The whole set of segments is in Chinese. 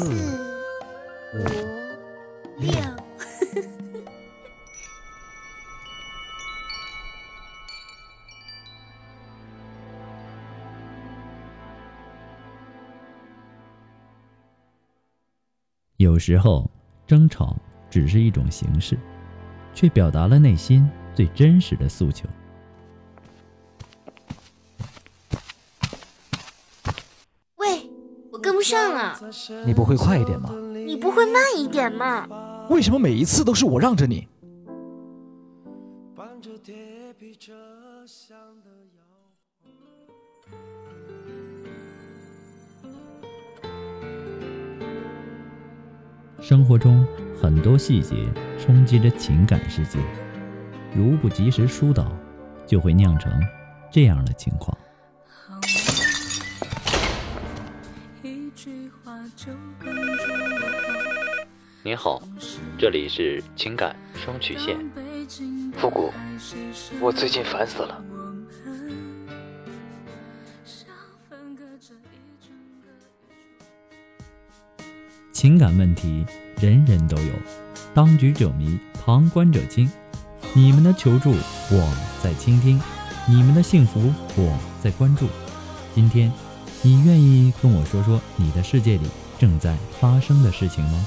四、五、六。有时候，争吵只是一种形式，却表达了内心最真实的诉求。你不会快一点吗？你不会慢一点吗？为什么每一次都是我让着你？生活中很多细节冲击着情感世界，如不及时疏导，就会酿成这样的情况。您好，这里是情感双曲线。复古，我最近烦死了。情感问题人人都有，当局者迷，旁观者清。你们的求助我在倾听，你们的幸福我在关注。今天，你愿意跟我说说你的世界里正在发生的事情吗？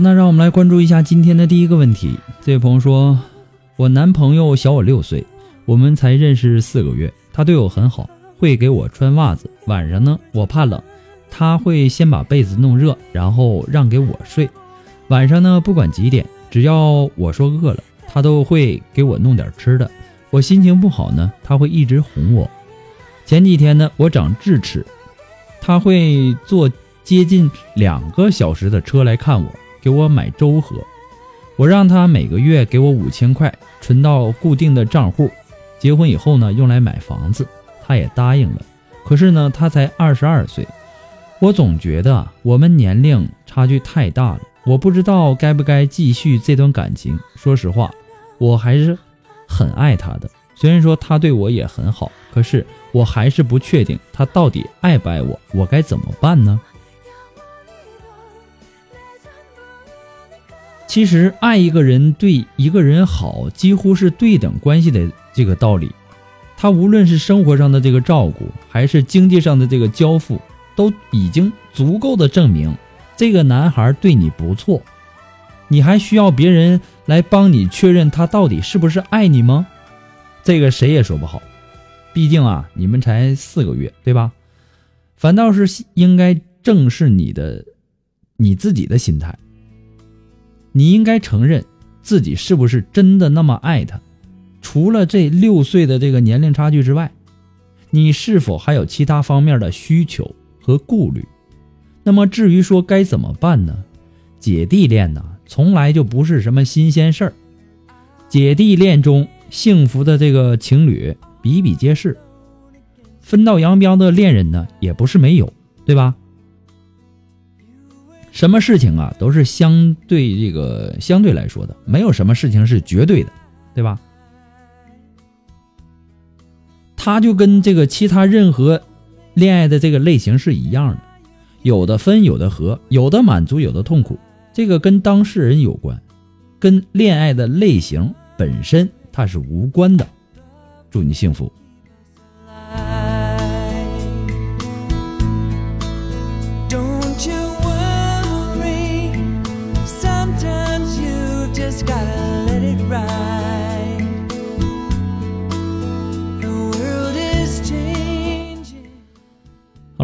那让我们来关注一下今天的第一个问题。这位朋友说，我男朋友小我六岁，我们才认识四个月，他对我很好，会给我穿袜子。晚上呢，我怕冷，他会先把被子弄热，然后让给我睡。晚上呢，不管几点，只要我说饿了，他都会给我弄点吃的。我心情不好呢，他会一直哄我。前几天呢，我长智齿，他会坐接近两个小时的车来看我。给我买粥喝，我让他每个月给我五千块，存到固定的账户。结婚以后呢，用来买房子，他也答应了。可是呢，他才二十二岁，我总觉得我们年龄差距太大了，我不知道该不该继续这段感情。说实话，我还是很爱他的，虽然说他对我也很好，可是我还是不确定他到底爱不爱我，我该怎么办呢？其实爱一个人对一个人好，几乎是对等关系的这个道理。他无论是生活上的这个照顾，还是经济上的这个交付，都已经足够的证明这个男孩对你不错。你还需要别人来帮你确认他到底是不是爱你吗？这个谁也说不好。毕竟啊，你们才四个月，对吧？反倒是应该正视你的你自己的心态。你应该承认自己是不是真的那么爱他。除了这六岁的这个年龄差距之外，你是否还有其他方面的需求和顾虑？那么至于说该怎么办呢？姐弟恋呢？从来就不是什么新鲜事儿，姐弟恋中幸福的这个情侣比比皆是，分道扬镳的恋人呢也不是没有，对吧？什么事情啊都是相对这个相对来说的，没有什么事情是绝对的，对吧？他就跟这个其他任何恋爱的这个类型是一样的，有的分，有的合，有的满足，有的痛苦。这个跟当事人有关，跟恋爱的类型本身它是无关的。祝你幸福。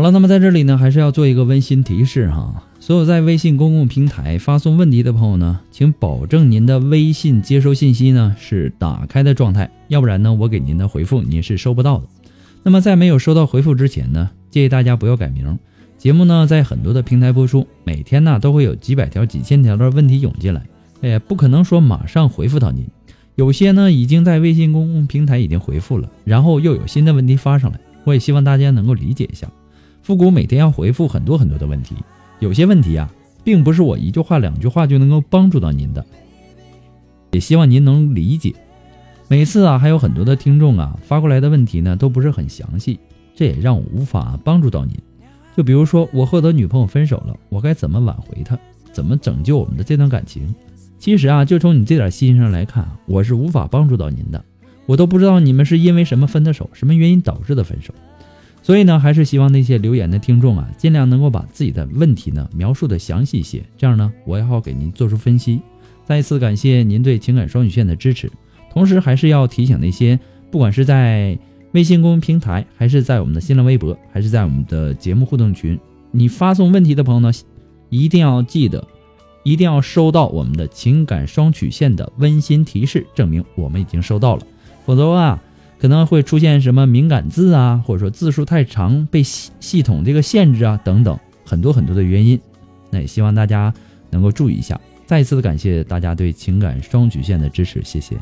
了，那么在这里呢，还是要做一个温馨提示哈。所有在微信公共平台发送问题的朋友呢，请保证您的微信接收信息呢是打开的状态，要不然呢，我给您的回复您是收不到的。那么在没有收到回复之前呢，建议大家不要改名。节目呢在很多的平台播出，每天呢都会有几百条、几千条的问题涌进来，也不可能说马上回复到您。有些呢已经在微信公共平台已经回复了，然后又有新的问题发上来，我也希望大家能够理解一下。复古每天要回复很多很多的问题。有些问题啊，并不是我一句话两句话就能够帮助到您的，也希望您能理解。每次啊，还有很多的听众啊发过来的问题呢，都不是很详细，这也让我无法帮助到您。就比如说，我和我的女朋友分手了，我该怎么挽回她？怎么拯救我们的这段感情？其实啊，就从你这点心上来看，我是无法帮助到您的。我都不知道你们是因为什么分的手，什么原因导致的分手。所以呢，还是希望那些留言的听众啊，尽量能够把自己的问题呢描述的详细一些，这样呢，我也好给您做出分析。再一次感谢您对情感双曲线的支持，同时还是要提醒那些不管是在微信公众平台，还是在我们的新浪微博，还是在我们的节目互动群，你发送问题的朋友呢，一定要记得，一定要收到我们的情感双曲线的温馨提示，证明我们已经收到了，否则啊。可能会出现什么敏感字啊，或者说字数太长被系系统这个限制啊，等等很多很多的原因。那也希望大家能够注意一下。再一次的感谢大家对情感双曲线的支持，谢谢。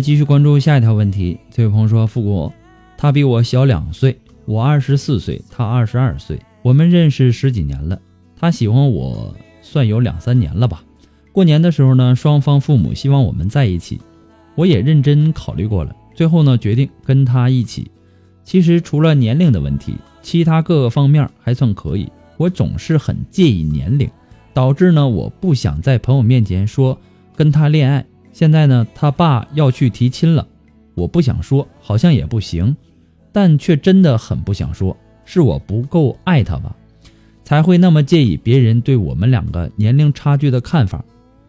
继续关注下一条问题。这位朋友说：“复古，他比我小两岁，我二十四岁，他二十二岁，我们认识十几年了。他喜欢我算有两三年了吧。过年的时候呢，双方父母希望我们在一起，我也认真考虑过了，最后呢决定跟他一起。其实除了年龄的问题，其他各个方面还算可以。我总是很介意年龄，导致呢我不想在朋友面前说跟他恋爱。”现在呢，他爸要去提亲了，我不想说，好像也不行，但却真的很不想说，是我不够爱他吧，才会那么介意别人对我们两个年龄差距的看法。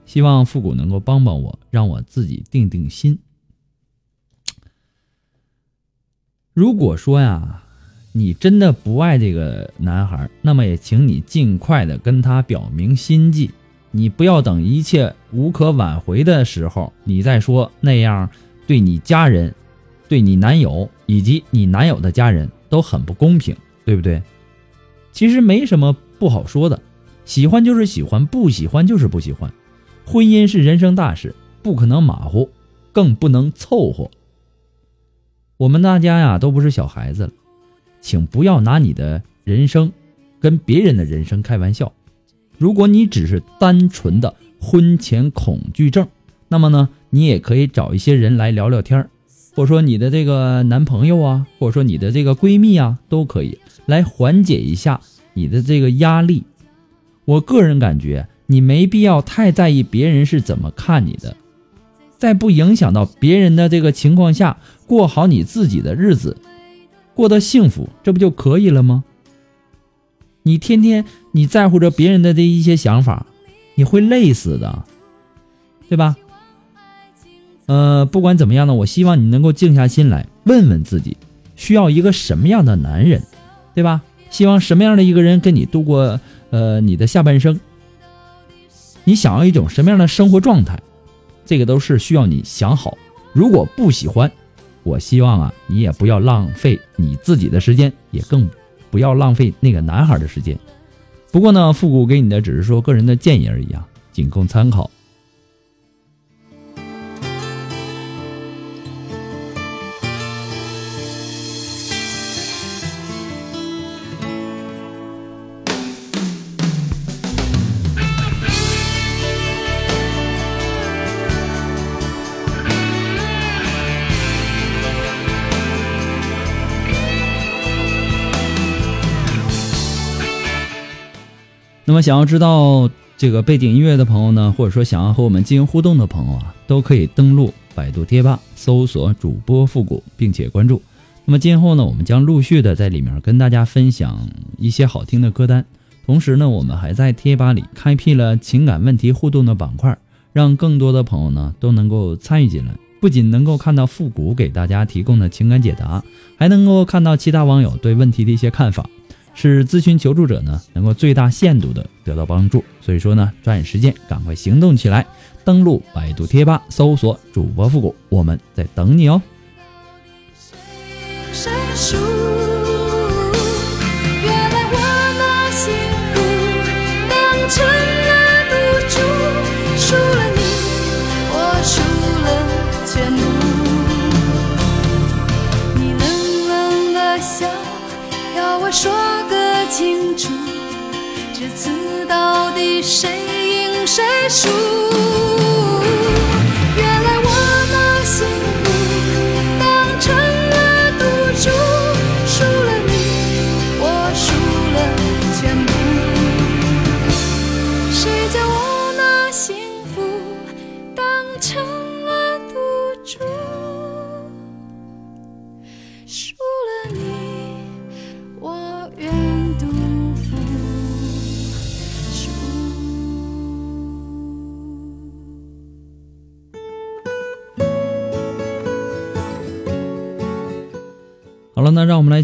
希望复古能够帮帮我，让我自己定定心。如果说呀，你真的不爱这个男孩，那么也请你尽快的跟他表明心迹。你不要等一切无可挽回的时候，你再说那样，对你家人、对你男友以及你男友的家人都很不公平，对不对？其实没什么不好说的，喜欢就是喜欢，不喜欢就是不喜欢。婚姻是人生大事，不可能马虎，更不能凑合。我们大家呀都不是小孩子了，请不要拿你的人生跟别人的人生开玩笑。如果你只是单纯的婚前恐惧症，那么呢，你也可以找一些人来聊聊天儿，或者说你的这个男朋友啊，或者说你的这个闺蜜啊，都可以来缓解一下你的这个压力。我个人感觉，你没必要太在意别人是怎么看你的，在不影响到别人的这个情况下，过好你自己的日子，过得幸福，这不就可以了吗？你天天你在乎着别人的这一些想法，你会累死的，对吧？呃，不管怎么样呢，我希望你能够静下心来，问问自己，需要一个什么样的男人，对吧？希望什么样的一个人跟你度过呃你的下半生？你想要一种什么样的生活状态？这个都是需要你想好。如果不喜欢，我希望啊，你也不要浪费你自己的时间，也更不要浪费那个男孩的时间。不过呢，复古给你的只是说个人的建议而已啊，仅供参考。那么，想要知道这个背景音乐的朋友呢，或者说想要和我们进行互动的朋友啊，都可以登录百度贴吧搜索主播复古，并且关注。那么今后呢，我们将陆续的在里面跟大家分享一些好听的歌单，同时呢，我们还在贴吧里开辟了情感问题互动的板块，让更多的朋友呢都能够参与进来。不仅能够看到复古给大家提供的情感解答，还能够看到其他网友对问题的一些看法。是咨询求助者呢能够最大限度的得到帮助，所以说呢，抓紧时间，赶快行动起来，登录百度贴吧，搜索主播复古，我们在等你哦。谁谁赢谁输？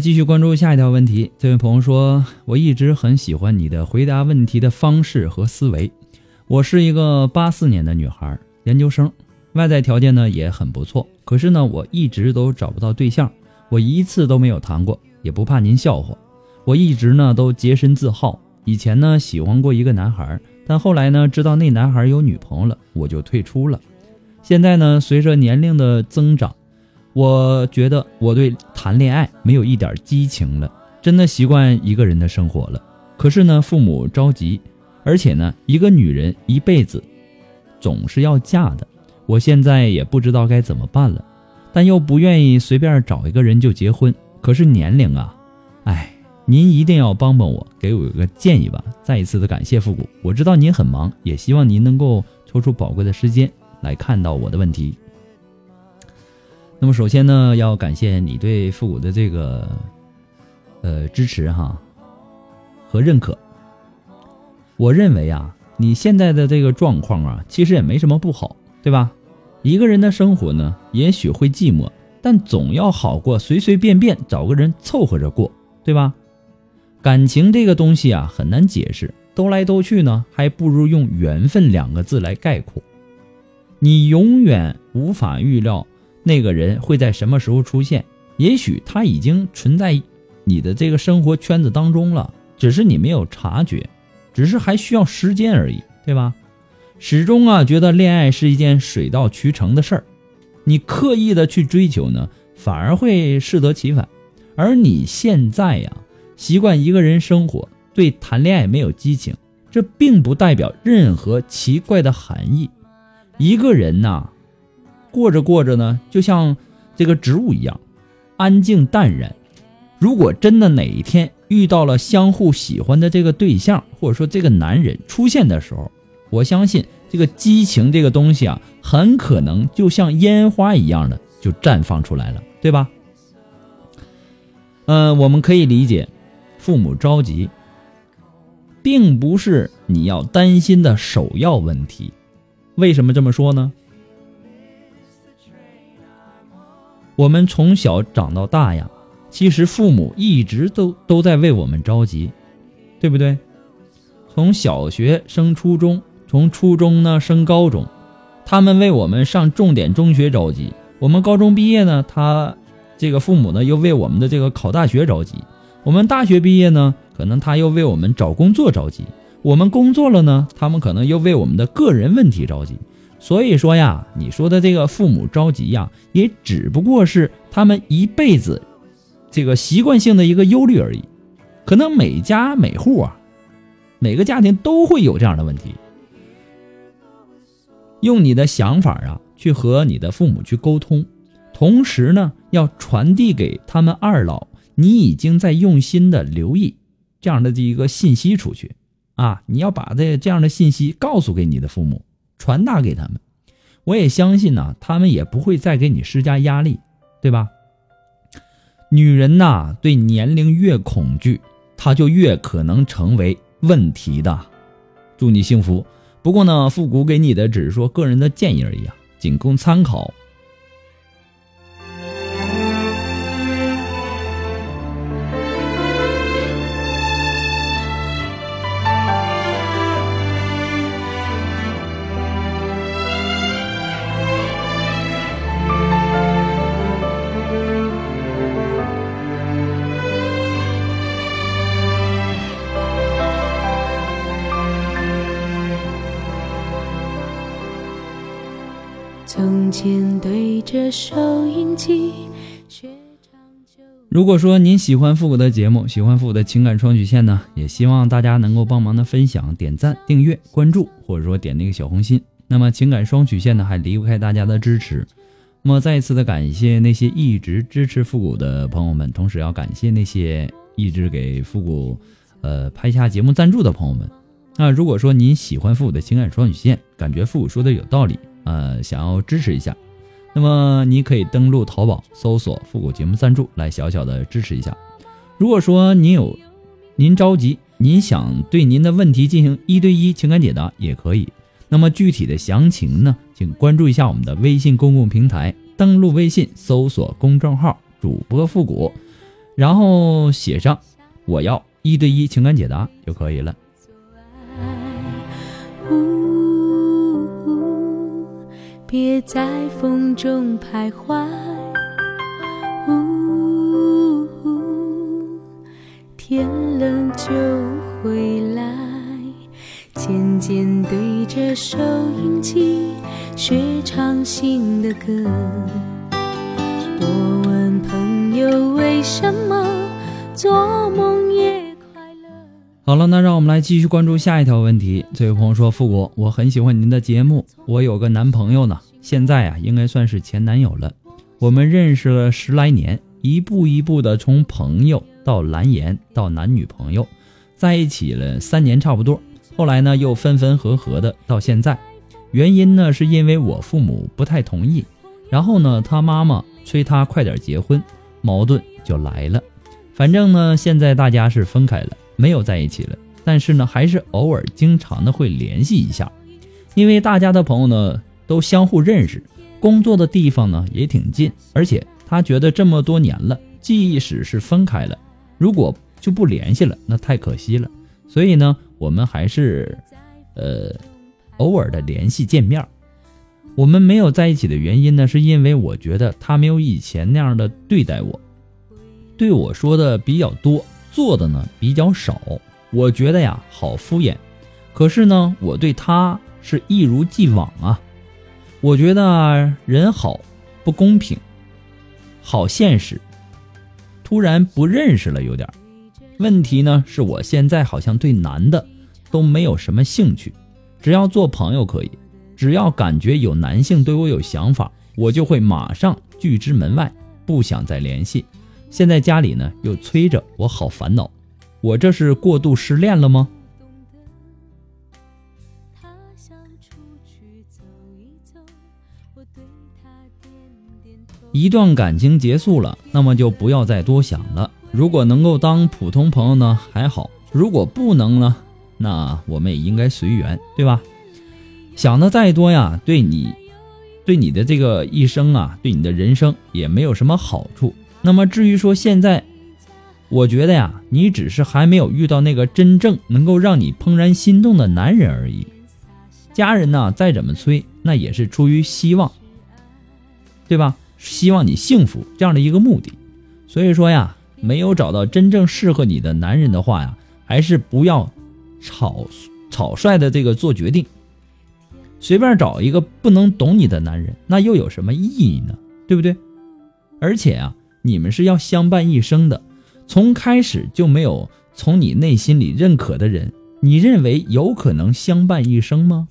继续关注下一条问题。这位朋友说：“我一直很喜欢你的回答问题的方式和思维。我是一个八四年的女孩，研究生，外在条件呢也很不错。可是呢，我一直都找不到对象，我一次都没有谈过，也不怕您笑话。我一直呢都洁身自好。以前呢喜欢过一个男孩，但后来呢知道那男孩有女朋友了，我就退出了。现在呢，随着年龄的增长。”我觉得我对谈恋爱没有一点激情了，真的习惯一个人的生活了。可是呢，父母着急，而且呢，一个女人一辈子总是要嫁的，我现在也不知道该怎么办了，但又不愿意随便找一个人就结婚。可是年龄啊，哎，您一定要帮帮我，给我一个建议吧。再一次的感谢复古，我知道您很忙，也希望您能够抽出宝贵的时间来看到我的问题。那么首先呢，要感谢你对复古的这个呃支持哈和认可。我认为啊，你现在的这个状况啊，其实也没什么不好，对吧？一个人的生活呢，也许会寂寞，但总要好过随随便便找个人凑合着过，对吧？感情这个东西啊，很难解释，兜来兜去呢，还不如用缘分两个字来概括。你永远无法预料。那个人会在什么时候出现？也许他已经存在你的这个生活圈子当中了，只是你没有察觉，只是还需要时间而已，对吧？始终啊，觉得恋爱是一件水到渠成的事儿，你刻意的去追求呢，反而会适得其反。而你现在呀，习惯一个人生活，对谈恋爱没有激情，这并不代表任何奇怪的含义。一个人呐，过着过着呢，就像这个植物一样，安静淡然。如果真的哪一天遇到了相互喜欢的这个对象，或者说这个男人出现的时候，我相信这个激情这个东西啊，很可能就像烟花一样的就绽放出来了，对吧？嗯，我们可以理解，父母着急，并不是你要担心的首要问题。为什么这么说呢？我们从小长到大呀。其实父母一直都都在为我们着急，对不对？从小学升初中，从初中呢升高中，他们为我们上重点中学着急。我们高中毕业呢，他这个父母呢又为我们的这个考大学着急。我们大学毕业呢，可能他又为我们找工作着急。我们工作了呢，他们可能又为我们的个人问题着急。所以说呀，你说的这个父母着急呀，也只不过是他们一辈子。这个习惯性的一个忧虑而已，可能每家每户啊，每个家庭都会有这样的问题。用你的想法啊，去和你的父母去沟通，同时呢，要传递给他们二老，你已经在用心的留意这样的这一个信息出去啊，你要把这这样的信息告诉给你的父母，传达给他们。我也相信呢，他们也不会再给你施加压力，对吧？女人呐，对年龄越恐惧，她就越可能成为问题的。祝你幸福。不过呢，复古给你的只是说个人的建议而已啊，仅供参考。前对着收音机如果说您喜欢复古的节目，喜欢复古的情感双曲线呢，也希望大家能够帮忙的分享、点赞、订阅、关注，或者说点那个小红心。那么情感双曲线呢，还离不开大家的支持。那么再一次的感谢那些一直支持复古的朋友们，同时要感谢那些一直给复古呃拍下节目赞助的朋友们。那如果说您喜欢复古的情感双曲线，感觉复古说的有道理。呃，想要支持一下，那么你可以登录淘宝搜索“复古节目赞助”来小小的支持一下。如果说您有，您着急，您想对您的问题进行一对一情感解答也可以。那么具体的详情呢，请关注一下我们的微信公共平台，登录微信搜索公众号“主播复古”，然后写上“我要一对一情感解答”就可以了。别在风中徘徊，呜，天冷就回来。渐渐对着收音机学唱新的歌。我问朋友为什么做梦。好了，那让我们来继续关注下一条问题。这位朋友说：“富国，我很喜欢您的节目，我有个男朋友呢。”现在啊，应该算是前男友了。我们认识了十来年，一步一步的从朋友到蓝颜到男女朋友，在一起了三年差不多。后来呢，又分分合合的到现在。原因呢，是因为我父母不太同意，然后呢，他妈妈催他快点结婚，矛盾就来了。反正呢，现在大家是分开了，没有在一起了。但是呢，还是偶尔经常的会联系一下，因为大家的朋友呢。都相互认识，工作的地方呢也挺近，而且他觉得这么多年了，即使是分开了，如果就不联系了，那太可惜了。所以呢，我们还是，呃，偶尔的联系见面。我们没有在一起的原因呢，是因为我觉得他没有以前那样的对待我，对我说的比较多，做的呢比较少。我觉得呀，好敷衍。可是呢，我对他是一如既往啊。我觉得人好不公平，好现实。突然不认识了，有点问题呢是我现在好像对男的都没有什么兴趣，只要做朋友可以，只要感觉有男性对我有想法，我就会马上拒之门外，不想再联系。现在家里呢又催着我，好烦恼，我这是过度失恋了吗？一段感情结束了，那么就不要再多想了。如果能够当普通朋友呢，还好；如果不能呢，那我们也应该随缘，对吧？想的再多呀，对你，对你的这个一生啊，对你的人生也没有什么好处。那么至于说现在，我觉得呀，你只是还没有遇到那个真正能够让你怦然心动的男人而已。家人呢，再怎么催，那也是出于希望，对吧？希望你幸福这样的一个目的，所以说呀，没有找到真正适合你的男人的话呀，还是不要草草率的这个做决定，随便找一个不能懂你的男人，那又有什么意义呢？对不对？而且啊，你们是要相伴一生的，从开始就没有从你内心里认可的人，你认为有可能相伴一生吗？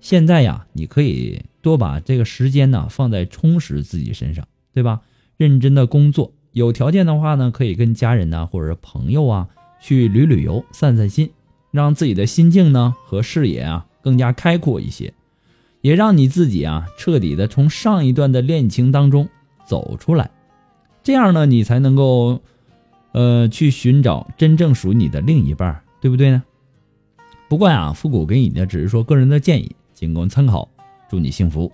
现在呀，你可以多把这个时间呢放在充实自己身上，对吧？认真的工作，有条件的话呢，可以跟家人呢或者是朋友啊去旅旅游、散散心，让自己的心境呢和视野啊更加开阔一些，也让你自己啊彻底的从上一段的恋情当中走出来，这样呢，你才能够呃去寻找真正属于你的另一半，对不对呢？不过呀，复古给你的只是说个人的建议。仅供参考，祝你幸福。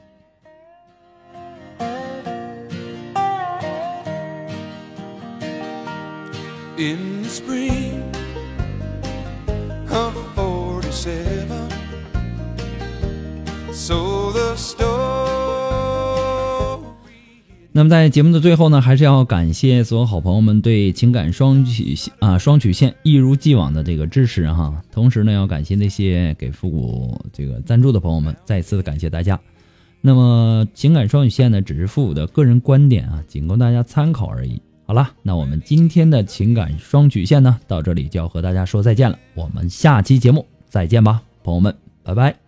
那么在节目的最后呢，还是要感谢所有好朋友们对情感双曲啊双曲线一如既往的这个支持哈。同时呢，要感谢那些给复古这个赞助的朋友们，再次的感谢大家。那么情感双曲线呢，只是复古的个人观点啊，仅供大家参考而已。好了，那我们今天的情感双曲线呢，到这里就要和大家说再见了。我们下期节目再见吧，朋友们，拜拜。